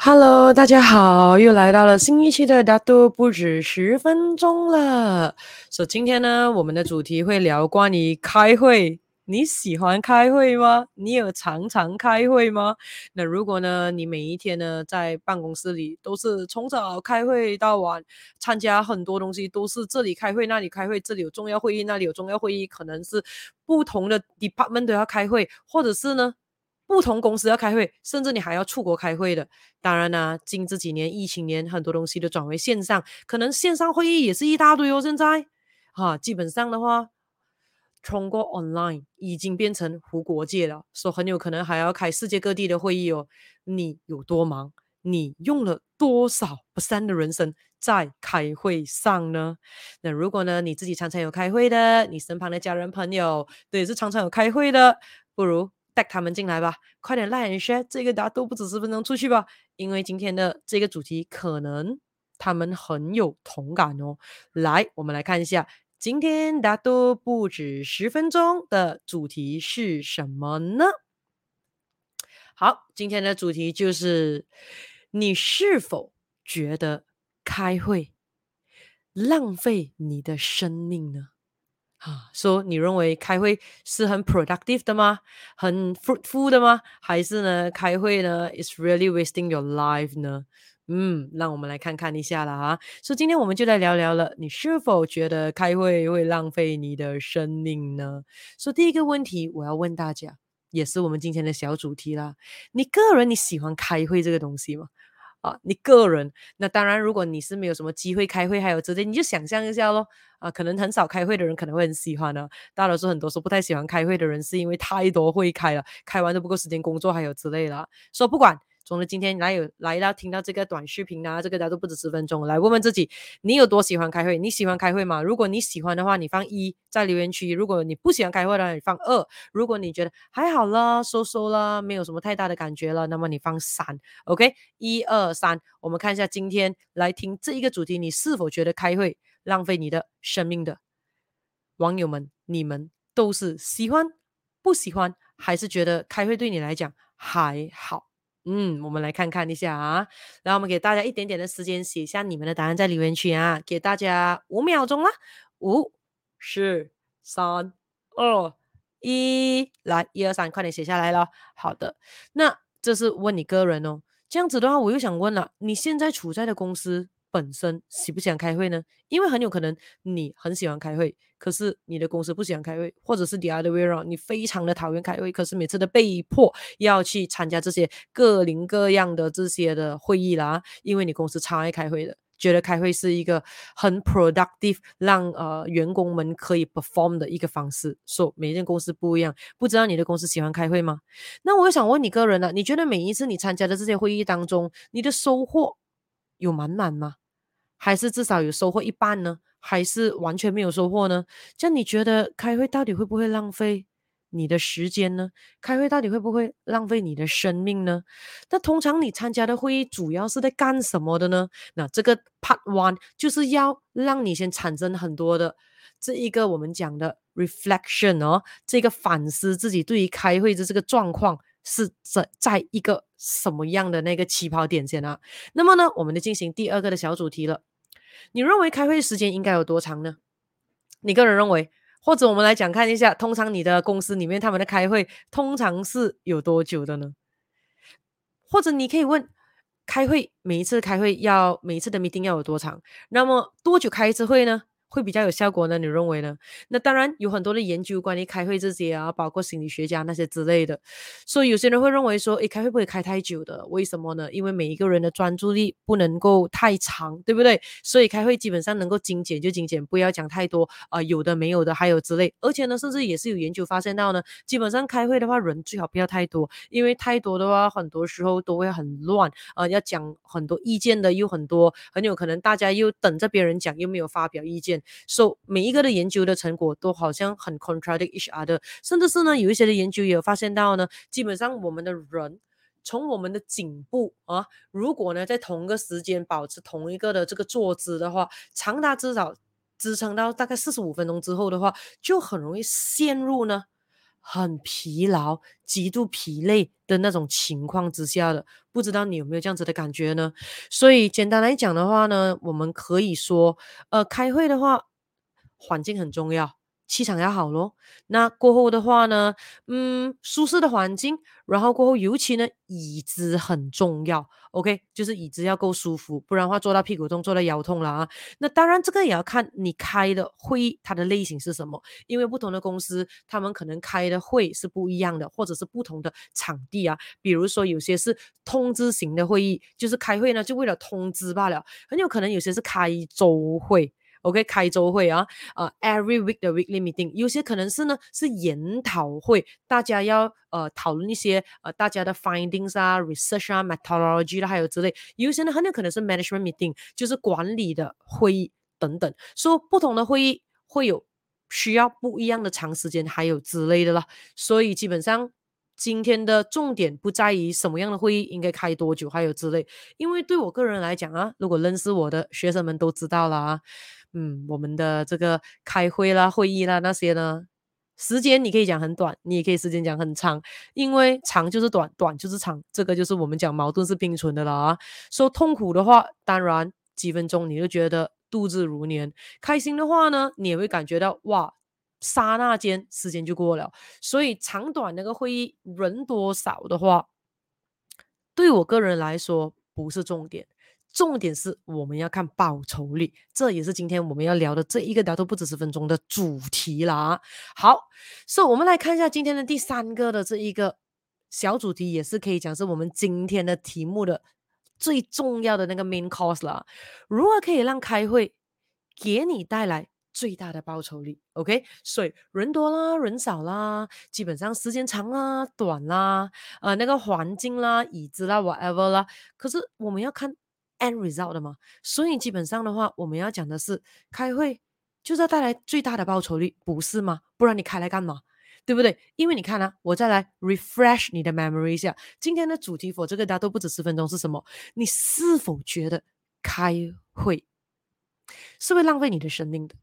Hello，大家好，又来到了新一期的大都不止十分钟了。所、以今天呢，我们的主题会聊关于开会。你喜欢开会吗？你有常常开会吗？那如果呢，你每一天呢在办公室里都是从早开会到晚，参加很多东西都是这里开会那里开会，这里有重要会议那里有重要会议，可能是不同的 department 都要开会，或者是呢不同公司要开会，甚至你还要出国开会的。当然呢、啊，近这几年疫情年，很多东西都转为线上，可能线上会议也是一大堆哦。现在哈，基本上的话。通过 online 已经变成无国界了，说很有可能还要开世界各地的会议哦。你有多忙？你用了多少 percent 的人生在开会上呢？那如果呢，你自己常常有开会的，你身旁的家人朋友都也是常常有开会的，不如带他们进来吧，快点 like and share 这个大都不止十分钟出去吧，因为今天的这个主题可能他们很有同感哦。来，我们来看一下。今天大都不止十分钟的主题是什么呢？好，今天的主题就是你是否觉得开会浪费你的生命呢？啊，说你认为开会是很 productive 的吗？很 fruitful 的吗？还是呢，开会呢 is really wasting your life 呢？嗯，让我们来看看一下了啊。所以今天我们就来聊聊了，你是否觉得开会会浪费你的生命呢？所以第一个问题我要问大家，也是我们今天的小主题啦。你个人你喜欢开会这个东西吗？啊，你个人，那当然，如果你是没有什么机会开会，还有之类，你就想象一下咯。啊，可能很少开会的人可能会很喜欢呢、大多数很多时候不太喜欢开会的人，是因为太多会开了，开完都不够时间工作，还有之类的。说不管。总之，今天来有来到听到这个短视频啊，这个大都不止十分钟，来问问自己，你有多喜欢开会？你喜欢开会吗？如果你喜欢的话，你放一在留言区；如果你不喜欢开会的话，你放二；如果你觉得还好了，收收了，没有什么太大的感觉了，那么你放三。OK，一二三，我们看一下今天来听这一个主题，你是否觉得开会浪费你的生命的网友们，你们都是喜欢、不喜欢，还是觉得开会对你来讲还好？嗯，我们来看看一下啊，然后我们给大家一点点的时间写下你们的答案在留言区啊，给大家五秒钟啦，五、四、三、二、一，来，一二三，快点写下来了。好的，那这是问你个人哦，这样子的话，我又想问了，你现在处在的公司本身喜不喜欢开会呢？因为很有可能你很喜欢开会。可是你的公司不喜欢开会，或者是 the other way round，你非常的讨厌开会，可是每次都被迫要去参加这些各零各样的这些的会议啦，因为你公司超爱开会的，觉得开会是一个很 productive，让呃员工们可以 perform 的一个方式。说、so, 每一间公司不一样，不知道你的公司喜欢开会吗？那我又想问你个人了，你觉得每一次你参加的这些会议当中，你的收获有满满吗？还是至少有收获一半呢？还是完全没有收获呢？这样你觉得开会到底会不会浪费你的时间呢？开会到底会不会浪费你的生命呢？那通常你参加的会议主要是在干什么的呢？那这个 part one 就是要让你先产生很多的这一个我们讲的 reflection 哦，这个反思自己对于开会的这个状况是在在一个什么样的那个起跑点先啊？那么呢，我们就进行第二个的小主题了。你认为开会时间应该有多长呢？你个人认为，或者我们来讲看一下，通常你的公司里面他们的开会通常是有多久的呢？或者你可以问，开会每一次开会要每一次的 meeting 要有多长？那么多久开一次会呢？会比较有效果呢？你认为呢？那当然有很多的研究关于开会这些啊，包括心理学家那些之类的。所以有些人会认为说，诶，开会不会开太久的？为什么呢？因为每一个人的专注力不能够太长，对不对？所以开会基本上能够精简就精简，不要讲太多啊、有的没有的，还有之类。而且呢，甚至也是有研究发现到呢，基本上开会的话，人最好不要太多，因为太多的话，很多时候都会很乱啊、呃，要讲很多意见的又很多，很有可能大家又等着别人讲，又没有发表意见。So, 每一个的研究的成果都好像很 contradict each other，甚至是呢，有一些的研究也有发现到呢，基本上我们的人从我们的颈部啊，如果呢在同一个时间保持同一个的这个坐姿的话，长达至少支撑到大概四十五分钟之后的话，就很容易陷入呢很疲劳、极度疲累的那种情况之下的。不知道你有没有这样子的感觉呢？所以简单来讲的话呢，我们可以说，呃，开会的话，环境很重要。气场要好咯，那过后的话呢，嗯，舒适的环境，然后过后尤其呢，椅子很重要，OK，就是椅子要够舒服，不然的话坐到屁股痛，坐到腰痛了啊。那当然这个也要看你开的会议它的类型是什么，因为不同的公司他们可能开的会是不一样的，或者是不同的场地啊，比如说有些是通知型的会议，就是开会呢就为了通知罢了，很有可能有些是开周会。OK，开周会啊，呃，every week 的 weekly meeting，有些可能是呢是研讨会，大家要呃讨论一些呃大家的 findings 啊，research 啊，methodology 啦，还有之类，有些呢很有可能是 management meeting，就是管理的会议等等，所以不同的会议会有需要不一样的长时间，还有之类的啦，所以基本上今天的重点不在于什么样的会议应该开多久，还有之类，因为对我个人来讲啊，如果认识我的学生们都知道了啊。嗯，我们的这个开会啦、会议啦那些呢，时间你可以讲很短，你也可以时间讲很长，因为长就是短，短就是长，这个就是我们讲矛盾是并存的了啊。说痛苦的话，当然几分钟你就觉得度日如年；开心的话呢，你也会感觉到哇，刹那间时间就过了。所以长短那个会议人多少的话，对我个人来说不是重点。重点是我们要看报酬率，这也是今天我们要聊的这一个聊都不止十分钟的主题啦。好，所以我们来看一下今天的第三个的这一个小主题，也是可以讲是我们今天的题目的最重要的那个 main course 啦。如何可以让开会给你带来最大的报酬率？OK，所以人多啦，人少啦，基本上时间长啦、短啦，呃，那个环境啦、椅子啦，whatever 啦，可是我们要看。End result 的嘛，所以基本上的话，我们要讲的是开会就是要带来最大的报酬率，不是吗？不然你开来干嘛？对不对？因为你看啊，我再来 refresh 你的 memory 一下，今天的主题我这个大家都不止十分钟是什么？你是否觉得开会是会浪费你的生命的？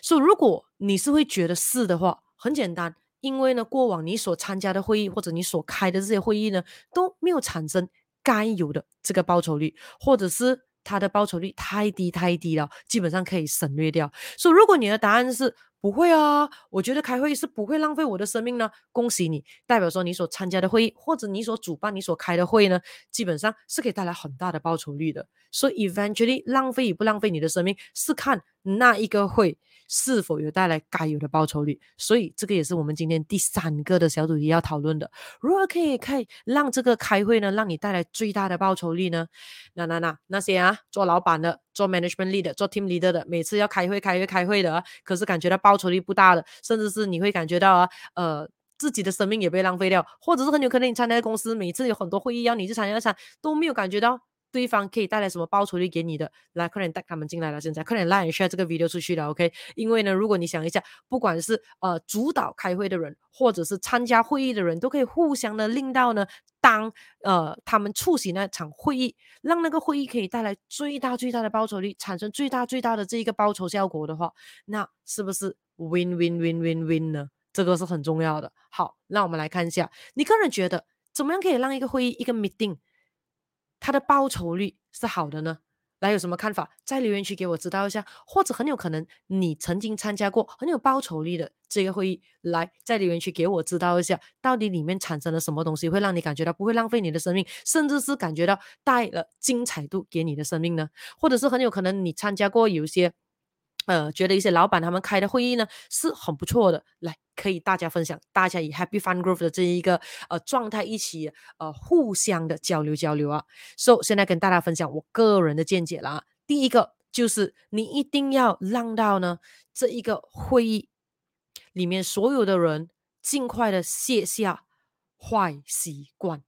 所以如果你是会觉得是的话，很简单，因为呢，过往你所参加的会议或者你所开的这些会议呢，都没有产生。该有的这个报酬率，或者是它的报酬率太低太低了，基本上可以省略掉。所以，如果你的答案是不会啊，我觉得开会是不会浪费我的生命呢，恭喜你，代表说你所参加的会议，或者你所主办、你所开的会呢，基本上是可以带来很大的报酬率的。所以，eventually 浪费与不浪费你的生命，是看那一个会。是否有带来该有的报酬率？所以这个也是我们今天第三个的小主题要讨论的。如何可以可以让这个开会呢，让你带来最大的报酬率呢？那那那那些啊，做老板的、做 management leader、做 team leader 的，每次要开会、开会、开会的啊，可是感觉到报酬率不大的，甚至是你会感觉到啊，呃，自己的生命也被浪费掉，或者是很有可能你参加的公司每次有很多会议要你去参加，参都没有感觉到。对方可以带来什么报酬率给你的？来，快点带他们进来了。现在快点 like share 这个 video 出去了，OK？因为呢，如果你想一下，不管是呃主导开会的人，或者是参加会议的人，都可以互相的令到呢，当呃他们出席那场会议，让那个会议可以带来最大最大的报酬率，产生最大最大的这一个报酬效果的话，那是不是 win win win win win 呢？这个是很重要的。好，那我们来看一下，你个人觉得怎么样可以让一个会议一个 meeting？它的报酬率是好的呢？来，有什么看法？在留言区给我知道一下，或者很有可能你曾经参加过很有报酬率的这个会议，来在留言区给我知道一下，到底里面产生了什么东西会让你感觉到不会浪费你的生命，甚至是感觉到带了精彩度给你的生命呢？或者是很有可能你参加过有些。呃，觉得一些老板他们开的会议呢是很不错的，来可以大家分享，大家以 Happy Fun Group 的这一个呃状态一起呃互相的交流交流啊。So 现在跟大家分享我个人的见解啦。第一个就是你一定要让到呢这一个会议里面所有的人尽快的卸下坏习惯。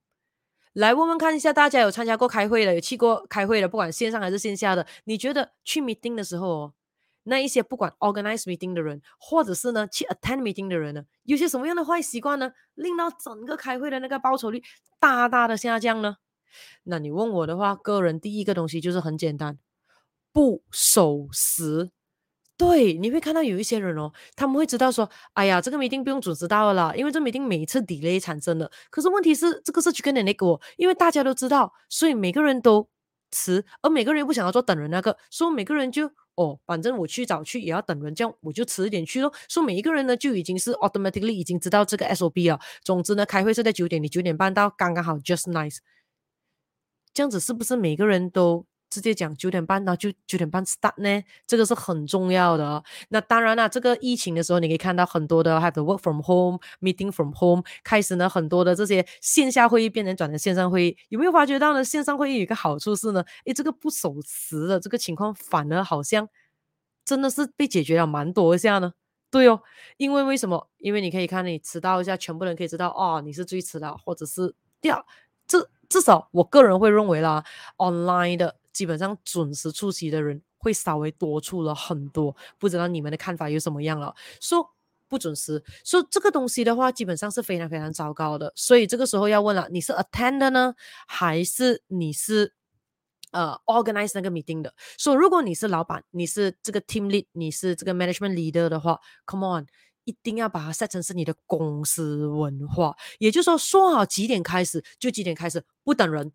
来问问看一下，大家有参加过开会的，有去过开会的，不管线上还是线下的，你觉得去 meeting 的时候？那一些不管 organize meeting 的人，或者是呢去 attend meeting 的人呢，有些什么样的坏习惯呢，令到整个开会的那个报酬率大大的下降呢？那你问我的话，个人第一个东西就是很简单，不守时，对，你会看到有一些人哦，他们会知道说，哎呀，这个 meeting 不用准时到了啦，因为这 meeting 每一次 delay 产生的。可是问题是，这个是 chicken and egg，因为大家都知道，所以每个人都迟，而每个人又不想要做等人那个，所以每个人就哦，反正我去早去也要等人，这样我就迟一点去咯。所以每一个人呢，就已经是 automatically 已经知道这个 SOP 了。总之呢，开会是在九点，你九点半到，刚刚好，just nice。这样子是不是每个人都？直接讲九点半，那就九点半 start 呢，这个是很重要的。那当然了，这个疫情的时候，你可以看到很多的 have to work from home, meeting from home，开始呢，很多的这些线下会议变成转成线上会议。有没有发觉到呢？线上会议有一个好处是呢，诶，这个不守时的这个情况反而好像真的是被解决了蛮多一下呢。对哦，因为为什么？因为你可以看你迟到一下，全部人可以知道哦，你是最迟的，或者是第二，这至少我个人会认为啦，online 的。基本上准时出席的人会稍微多出了很多，不知道你们的看法有什么样了？说不准时，说这个东西的话，基本上是非常非常糟糕的。所以这个时候要问了，你是 attend 呢，还是你是呃 organize 那个 meeting 的？说如果你是老板，你是这个 team lead，你是这个 management leader 的话，come on，一定要把它 set 成是你的公司文化，也就是说，说好几点开始就几点开始，不等人。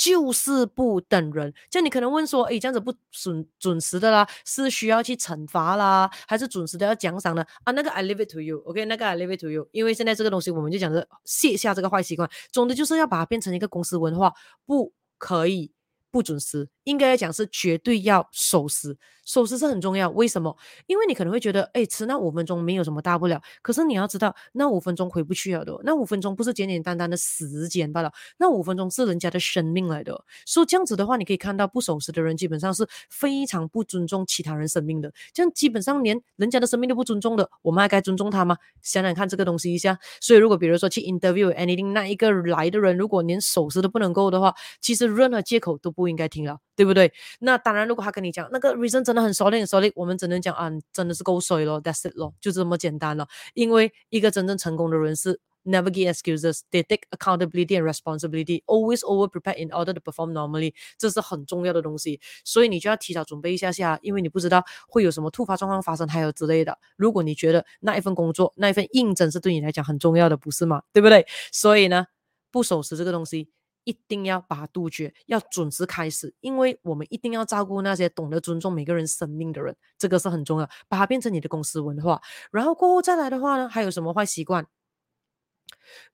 就是不等人，这样你可能问说，诶，这样子不准准时的啦，是需要去惩罚啦，还是准时的要奖赏呢？啊，那个 I leave it to you，OK，、那个 I leave it to you，因为现在这个东西，我们就讲是卸下这个坏习惯，总的就是要把它变成一个公司文化，不可以。不准时，应该来讲是绝对要守时，守时是很重要。为什么？因为你可能会觉得，哎，迟那五分钟没有什么大不了。可是你要知道，那五分钟回不去了的，那五分钟不是简简单单的时间罢了，那五分钟是人家的生命来的。所以这样子的话，你可以看到不守时的人基本上是非常不尊重其他人生命的。这样基本上连人家的生命都不尊重的，我们还该尊重他吗？想想看这个东西一下。所以如果比如说去 interview anything，那一个来的人如果连守时都不能够的话，其实任何借口都不。不应该听了，对不对？那当然，如果他跟你讲那个 reason 真的很 solid 很 solid，我们只能讲啊，真的是够水了，that's it 咯，就这么简单了。因为一个真正成功的人是 never give excuses，they take accountability and responsibility，always over prepare in order to perform normally，这是很重要的东西。所以你就要提早准备一下下，因为你不知道会有什么突发状况发生，还有之类的。如果你觉得那一份工作、那一份应征是对你来讲很重要的，不是吗？对不对？所以呢，不守时这个东西。一定要把它杜绝，要准时开始，因为我们一定要照顾那些懂得尊重每个人生命的人，这个是很重要。把它变成你的公司文化，然后过后再来的话呢，还有什么坏习惯？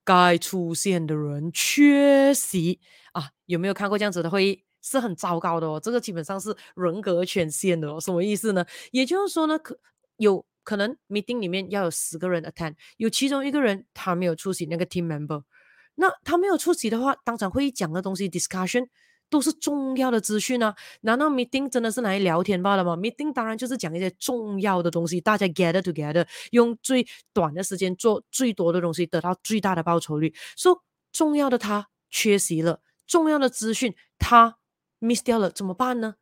该出现的人缺席啊？有没有看过这样子的会议？是很糟糕的哦，这个基本上是人格权限的哦。什么意思呢？也就是说呢，可有可能 meeting 里面要有十个人 attend，有其中一个人他没有出席，那个 team member。那他没有出席的话，当场会议讲的东西 discussion 都是重要的资讯啊。难道 meeting 真的是来聊天罢了吗？meeting 当然就是讲一些重要的东西，大家 gather together，用最短的时间做最多的东西，得到最大的报酬率。说、重要的他缺席了，重要的资讯他 miss 掉了，怎么办呢？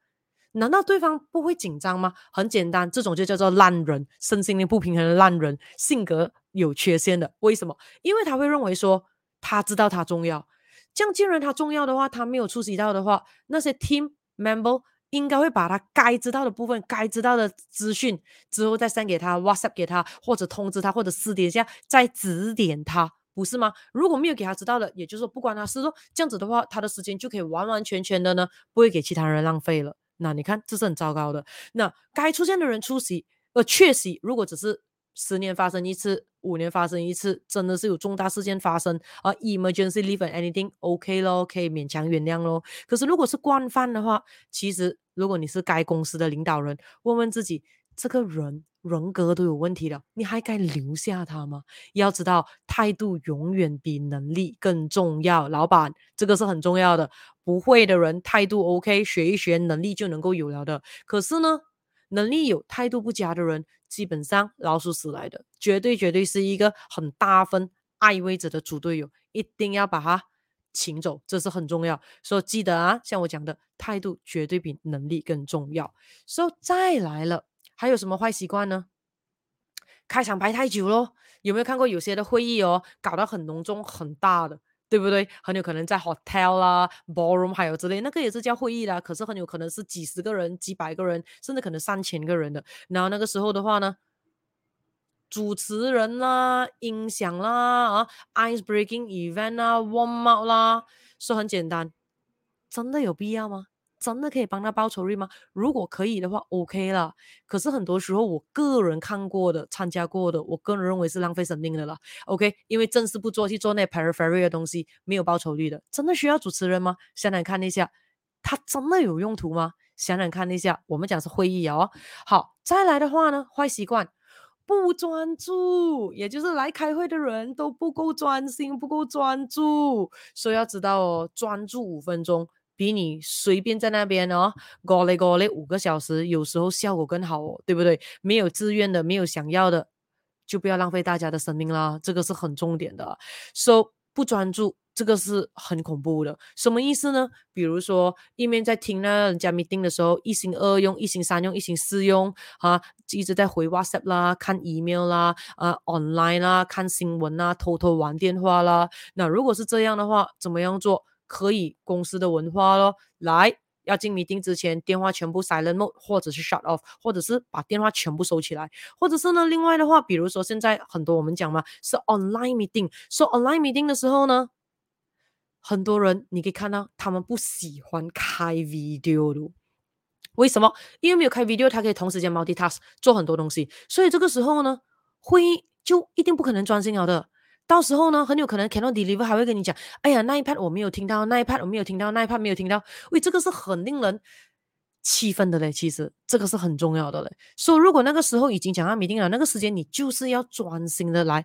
难道对方不会紧张吗？很简单，这种就叫做烂人，身心灵不平衡的烂人，性格有缺陷的。为什么？因为他会认为说。他知道他重要，这样既然他重要的话，他没有出席到的话，那些 team member 应该会把他该知道的部分、该知道的资讯之后再 send 给他，WhatsApp 给他，或者通知他，或者私底下再指点他，不是吗？如果没有给他知道的，也就是说不关他事，说这样子的话，他的时间就可以完完全全的呢，不会给其他人浪费了。那你看，这是很糟糕的。那该出现的人出席，呃，缺席，如果只是。十年发生一次，五年发生一次，真的是有重大事件发生啊！Emergency leave and anything，OK、咯，可以勉强原谅咯。可是如果是惯犯的话，其实如果你是该公司的领导人，问问自己，这个人人格都有问题了，你还该留下他吗？要知道，态度永远比能力更重要。老板，这个是很重要的。不会的人态度 OK，学一学，能力就能够有了的。可是呢，能力有态度不佳的人。基本上老鼠屎来的，绝对绝对是一个很大分爱位者的猪队友，一定要把他请走，这是很重要。所以记得啊，像我讲的，态度绝对比能力更重要。所以再来了，还有什么坏习惯呢？开场白太久咯，有没有看过有些的会议哦，搞得很隆重很大的？对不对？很有可能在 hotel 啦、ballroom 还有之类，那个也是叫会议啦。可是很有可能是几十个人、几百个人，甚至可能上千个人的。然后那个时候的话呢，主持人啦、音响啦、啊 ice breaking event 啊、warm up 啦，说很简单，真的有必要吗？真的可以帮他报酬率吗？如果可以的话，OK 了。可是很多时候，我个人看过的、参加过的，我个人认为是浪费生命的了。OK，因为正事不做，去做那 periphery 的东西，没有报酬率的。真的需要主持人吗？想想看一下，他真的有用途吗？想想看一下，我们讲是会议哦。好，再来的话呢，坏习惯，不专注，也就是来开会的人都不够专心，不够专注。所以要知道哦，专注五分钟。比你随便在那边哦，搞嘞搞嘞五个小时，有时候效果更好哦，对不对？没有自愿的，没有想要的，就不要浪费大家的生命啦，这个是很重点的。so, 不专注，这个是很恐怖的。什么意思呢？比如说一面在听呢人家 meeting 的时候，一心二用，一心三用，一心四用啊，一直在回 WhatsApp 啦，看 email 啦，啊 online 啦，看新闻啦，偷偷玩电话啦。那如果是这样的话，怎么样做？可以公司的文化咯，来要进 meeting 之前，电话全部 silent mode，或者是 shut off，或者是把电话全部收起来，或者是呢，另外的话，比如说现在很多我们讲嘛，是 online meeting，说、so、online meeting 的时候呢，很多人你可以看到他们不喜欢开 video 的，为什么？因为没有开 video，他可以同时间 multitask 做很多东西，所以这个时候呢，会议就一定不可能专心了的。到时候呢，很有可能 cannot deliver 还会跟你讲，哎呀，那一 part 我没有听到，那一 part 我没有听到，那一 part 没有听到，喂，这个是很令人气愤的嘞。其实这个是很重要的嘞。所以如果那个时候已经讲到弥定了，那个时间你就是要专心的来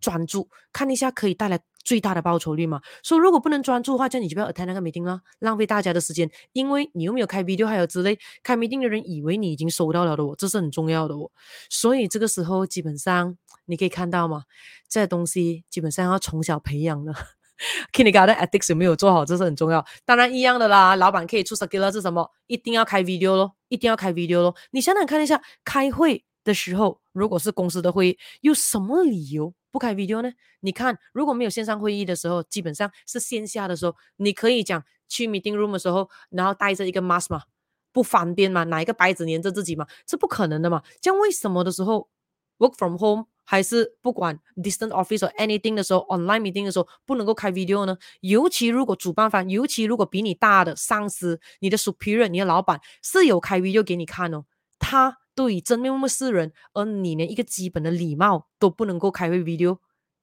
专注，看一下可以带来最大的报酬率嘛。所以如果不能专注的话，这样你就不要 attend 那个 meeting 了，浪费大家的时间，因为你又没有开 video 还有之类，开 meeting 的人以为你已经收到了的哦，这是很重要的哦。所以这个时候基本上。你可以看到嘛？这东西基本上要从小培养的。Kindergarten ethics 有没有做好，这是很重要。当然一样的啦，老板可以出 circular 是什么？一定要开 video 咯，一定要开 video 咯。你想想看一下，开会的时候，如果是公司的会议，有什么理由不开 video 呢？你看，如果没有线上会议的时候，基本上是线下的时候，你可以讲去 meeting room 的时候，然后带着一个 mask 嘛，不方便嘛，拿一个白纸粘着自己嘛，是不可能的嘛。这样为什么的时候 work from home？还是不管 distant office or anything 的时候，online meeting 的时候不能够开 video 呢？尤其如果主办方，尤其如果比你大的上司、你的 superior、你的老板是有开 video 给你看哦，他都以真面目示人，而你连一个基本的礼貌都不能够开会 video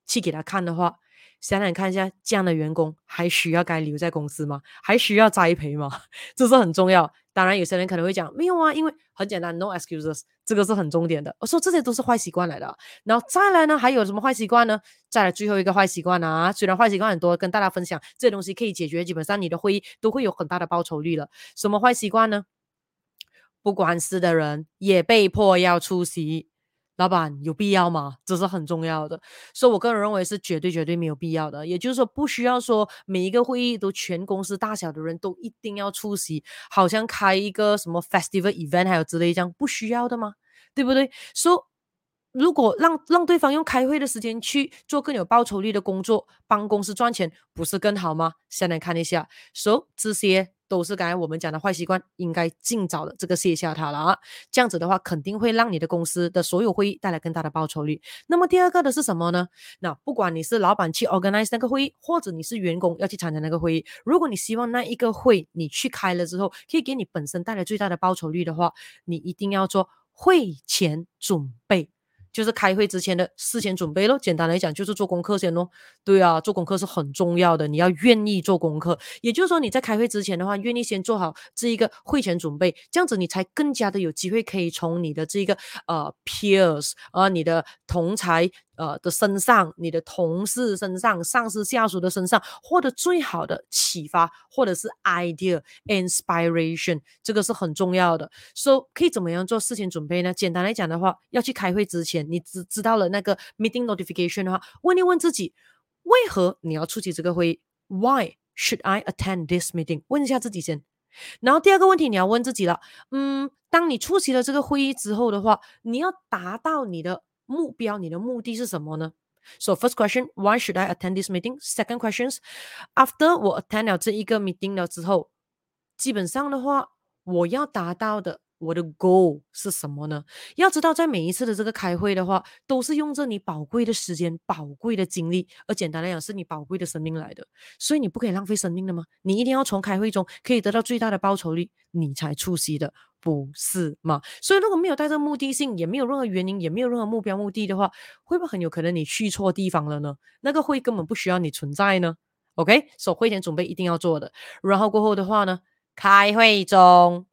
去给他看的话，想想看一下，这样的员工还需要该留在公司吗？还需要栽培吗？这是很重要。当然，有些人可能会讲没有啊，因为很简单，no excuses，这个是很重点的。我说这些都是坏习惯来的。然后再来呢，还有什么坏习惯呢？再来最后一个坏习惯啊，虽然坏习惯很多，跟大家分享这些东西可以解决，基本上你的会议都会有很大的报酬率了。什么坏习惯呢？不管事的人也被迫要出席。老板有必要吗？这是很重要的，所以我个人认为是绝对绝对没有必要的。也就是说，不需要说每一个会议都全公司大小的人都一定要出席，好像开一个什么 festival event 还有之类这样，不需要的吗？对不对？所以如果让让对方用开会的时间去做更有报酬率的工作，帮公司赚钱，不是更好吗？先来看一下，所以这些。都是刚才我们讲的坏习惯，应该尽早的这个卸下它了啊！这样子的话，肯定会让你的公司的所有会议带来更大的报酬率。那么第二个的是什么呢？那不管你是老板去 organize 那个会议，或者你是员工要去参加那个会议，如果你希望那一个会你去开了之后，可以给你本身带来最大的报酬率的话，你一定要做会前准备。就是开会之前的事前准备咯，简单来讲就是做功课先咯。对啊，做功课是很重要的，你要愿意做功课。也就是说你在开会之前的话，愿意先做好这一个会前准备，这样子你才更加的有机会可以从你的这个呃 peers 啊、呃，你的同才。呃的身上，你的同事身上，上司下属的身上，获得最好的启发，或者是 idea inspiration，这个是很重要的。所以可以怎么样做事情准备呢？简单来讲的话，要去开会之前，你只知道了那个 meeting notification 的话，问一问自己，为何你要出席这个会议？Why should I attend this meeting？问一下自己先。然后第二个问题你要问自己了，嗯，当你出席了这个会议之后的话，你要达到你的。目标，你的目的是什么呢？So first question, why should I attend this meeting? Second questions, after 我 attend 了这一个 meeting 了之后，基本上的话，我要达到的。我的 goal 是什么呢？要知道，在每一次的这个开会的话，都是用着你宝贵的时间、宝贵的精力，而简单来讲，是你宝贵的生命来的。所以你不可以浪费生命的吗？你一定要从开会中可以得到最大的报酬率，你才出席的，不是吗？所以如果没有带着目的性，也没有任何原因，也没有任何目标目的的话，会不会很有可能你去错地方了呢？那个会根本不需要你存在呢？OK，所以会前准备一定要做的。然后过后的话呢，开会中。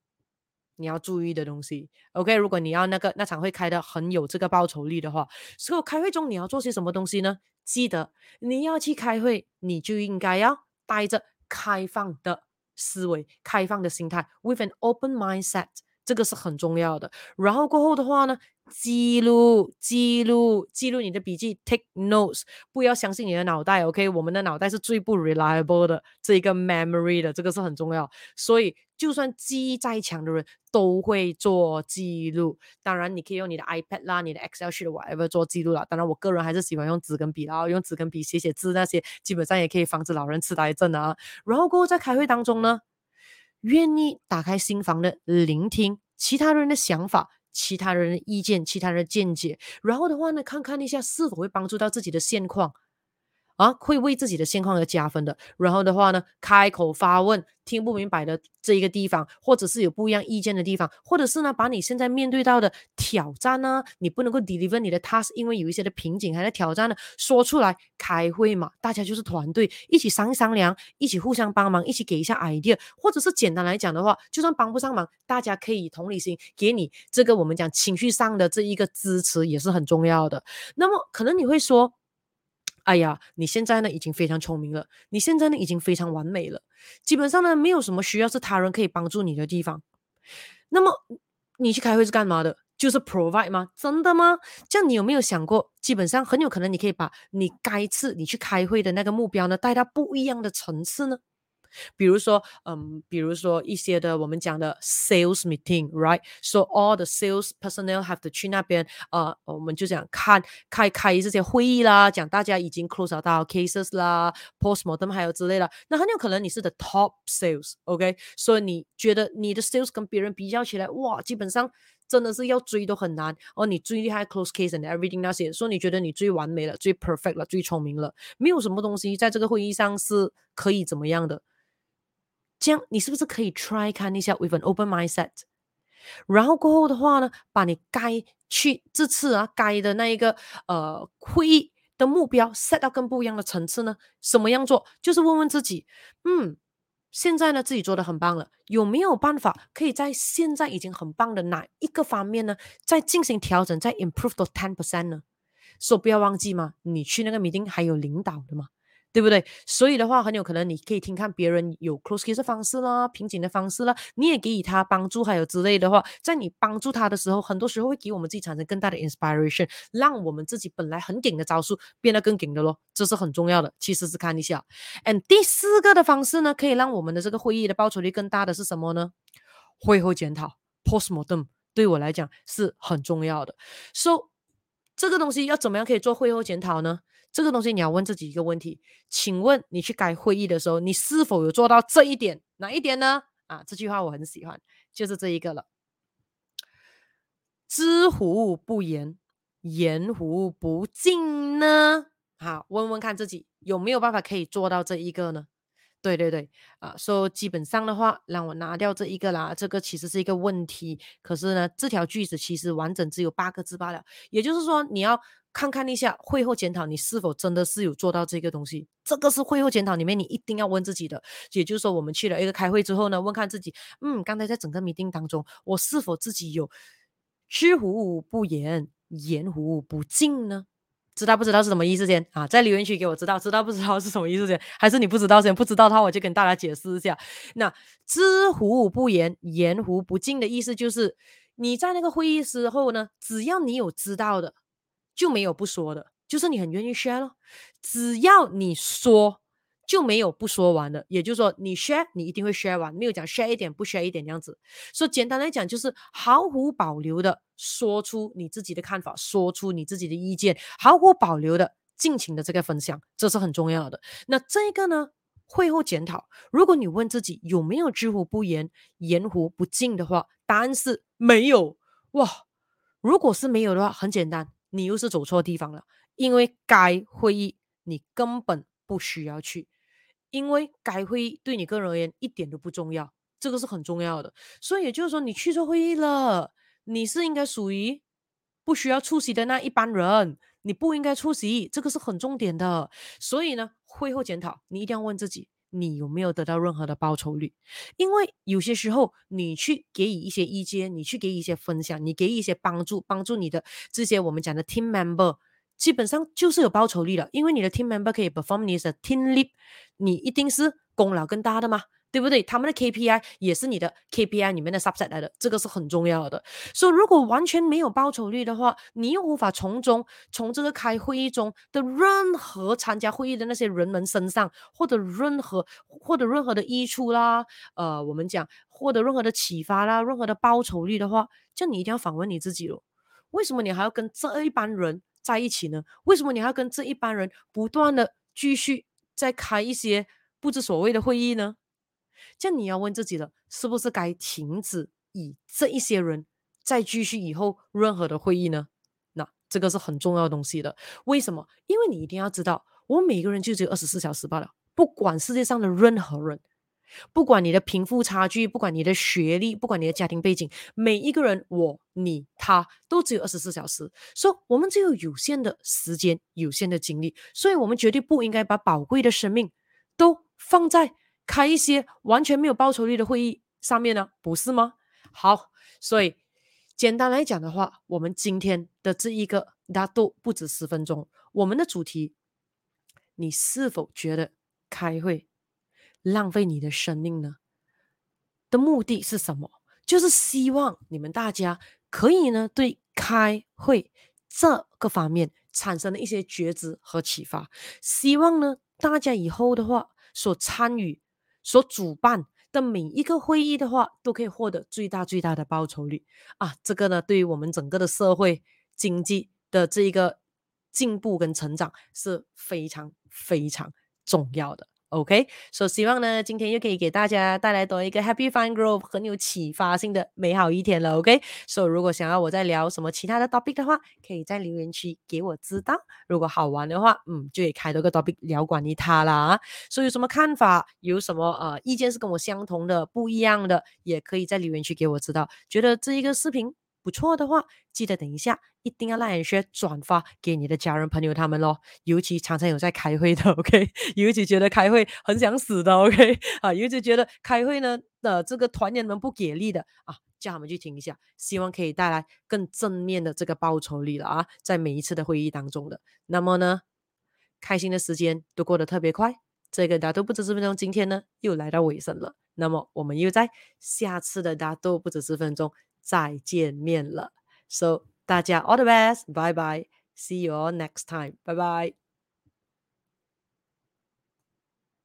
你要注意的东西，OK？如果你要那个那场会开的很有这个报酬率的话，所以开会中你要做些什么东西呢？记得你要去开会，你就应该要带着开放的思维、开放的心态，with an open mindset，这个是很重要的。然后过后的话呢，记录、记录、记录你的笔记，take notes，不要相信你的脑袋，OK？我们的脑袋是最不 reliable 的这一个 memory 的，这个是很重要，所以。就算记忆再强的人都会做记录，当然你可以用你的 iPad 啦、你的 Excel sheet whatever 做记录啦。当然我个人还是喜欢用纸跟笔，然后用纸跟笔写写字那些，基本上也可以防止老人痴呆症啊。然后过后在开会当中呢，愿意打开心房的聆听其他人的想法、其他人的意见、其他人的见解，然后的话呢，看看一下是否会帮助到自己的现况。啊，会为自己的现况而加分的。然后的话呢，开口发问，听不明白的这一个地方，或者是有不一样意见的地方，或者是呢，把你现在面对到的挑战呢，你不能够 deliver 你的 task，因为有一些的瓶颈还在挑战呢，说出来。开会嘛，大家就是团队，一起商商量，一起互相帮忙，一起给一下 idea，或者是简单来讲的话，就算帮不上忙，大家可以同理心，给你这个我们讲情绪上的这一个支持也是很重要的。那么可能你会说。哎呀，你现在呢已经非常聪明了，你现在呢已经非常完美了，基本上呢没有什么需要是他人可以帮助你的地方。那么你去开会是干嘛的？就是 provide 吗？真的吗？这样你有没有想过，基本上很有可能你可以把你该次你去开会的那个目标呢带到不一样的层次呢？比如说，嗯，比如说一些的我们讲的 sales meeting，right？So all the sales personnel have to 去那边，呃，我们就讲看开开这些会议啦，讲大家已经 close 到 cases 啦，postmortem 还有之类的。那很有可能你是 the top sales，OK？所以你觉得你的 sales 跟别人比较起来，哇，基本上真的是要追都很难。哦，你最厉害 close case and everything 那些，所以你觉得你最完美了，最 perfect 了，最聪明了，没有什么东西在这个会议上是可以怎么样的。这样你是不是可以 try 看一下 with an open mindset？然后过后的话呢，把你该去这次啊该的那一个呃会议的目标 set 到更不一样的层次呢？什么样做？就是问问自己，嗯，现在呢自己做的很棒了，有没有办法可以在现在已经很棒的哪一个方面呢，再进行调整，再 improve 到 ten percent 呢？所以不要忘记嘛，你去那个 meeting 还有领导的嘛。对不对？所以的话，很有可能你可以听看别人有 close case 的方式啦，瓶颈的方式啦，你也给予他帮助，还有之类的话，在你帮助他的时候，很多时候会给我们自己产生更大的 inspiration，让我们自己本来很顶的招数变得更顶的咯，这是很重要的。其实是看一下，and 第四个的方式呢，可以让我们的这个会议的报酬率更大的是什么呢？会后检讨 postmortem 对我来讲是很重要的。So 这个东西要怎么样可以做会后检讨呢？这个东西你要问自己一个问题，请问你去开会议的时候，你是否有做到这一点？哪一点呢？啊，这句话我很喜欢，就是这一个了。知乎不言，言乎不尽呢？好，问问看自己有没有办法可以做到这一个呢？对对对，啊，说、基本上的话，让我拿掉这一个啦。这个其实是一个问题，可是呢，这条句子其实完整只有八个字罢了。也就是说，你要。看看一下会后检讨，你是否真的是有做到这个东西？这个是会后检讨里面你一定要问自己的。也就是说，我们去了一个开会之后呢，问看自己，嗯，刚才在整个 meeting 当中，我是否自己有知乎不言，言乎不尽呢？知道不知道是什么意思先啊？在留言区给我知道，知道不知道是什么意思先？还是你不知道先？不知道的话，我就跟大家解释一下。那知乎不言，言乎不尽的意思就是你在那个会议时候呢，只要你有知道的。就没有不说的，就是你很愿意 share 咯。只要你说，就没有不说完的。也就是说，你 share，你一定会 share 完，没有讲 share 一点不 share 一点这样子。所以简单来讲，就是毫无保留的说出你自己的看法，说出你自己的意见，毫无保留的尽情的这个分享，这是很重要的。那这个呢，会后检讨，如果你问自己有没有知乎不言、言乎不尽的话，答案是没有。哇，如果是没有的话，很简单，你又是走错地方了，因为该会议你根本不需要去，因为该会议对你个人而言一点都不重要，这个是很重要的。所以也就是说，你去错会议了，你是应该属于不需要出席的那一班人。你不应该出席，这个是很重点的。所以呢，会后检讨，你一定要问自己，你有没有得到任何的报酬率？因为有些时候，你去给予一些意见，你去给予一些分享，你给予一些帮助，帮助你的这些我们讲的 team member，基本上就是有报酬率的。因为你的 team member 可以 perform 你的 team lead，你一定是功劳更大的嘛。对不对？他们的 KPI 也是你的 KPI 里面的 subset 来的，这个是很重要的。所以，如果完全没有报酬率的话，你又无法从中从这个开会议中的任何参加会议的那些人们身上获得任何获得任何的益处啦，呃，我们讲获得任何的启发啦，任何的报酬率的话，就你一定要反问你自己了：为什么你还要跟这一班人在一起呢？为什么你还要跟这一班人不断的继续再开一些不知所谓的会议呢？这样你要问自己了，是不是该停止以这一些人再继续以后任何的会议呢？那这个是很重要的东西的。为什么？因为你一定要知道，我们每个人就只有二十四小时罢了。不管世界上的任何人，不管你的贫富差距，不管你的学历，不管你的家庭背景，每一个人，我、你、他，都只有二十四小时。所以，我们只有有限的时间，有限的精力，所以我们绝对不应该把宝贵的生命都放在。开一些完全没有报酬率的会议上面呢，不是吗？好，所以简单来讲的话，我们今天的这一个大都不止十分钟。我们的主题，你是否觉得开会浪费你的生命呢？的目的是什么？就是希望你们大家可以呢，对开会这个方面产生了一些觉知和启发。希望呢，大家以后的话所参与。所主办的每一个会议的话，都可以获得最大最大的报酬率啊！这个呢，对于我们整个的社会经济的这一个进步跟成长是非常非常重要的。OK，所以希望呢，今天又可以给大家带来多一个 Happy Fun Growth 很有启发性的美好一天了。OK，所以如果想要我再聊什么其他的 topic 的话，可以在留言区给我知道。如果好玩的话，嗯，就可以开多个 topic 聊关于它啦。所以有什么看法，有什么呃意见是跟我相同的、不一样的，也可以在留言区给我知道。觉得这一个视频。不错的话，记得等一下一定要让人学转发给你的家人朋友他们咯。尤其常常有在开会的，OK？尤其觉得开会很想死的，OK？啊，尤其觉得开会呢的、呃、这个团员们不给力的啊，叫他们去听一下，希望可以带来更正面的这个报酬率了啊，在每一次的会议当中的。那么呢，开心的时间都过得特别快，这个大都不止十分钟，今天呢又来到尾声了。那么我们又在下次的大都不止十分钟。再见面了，So 大家 all the best，bye bye，see you all next time，bye bye。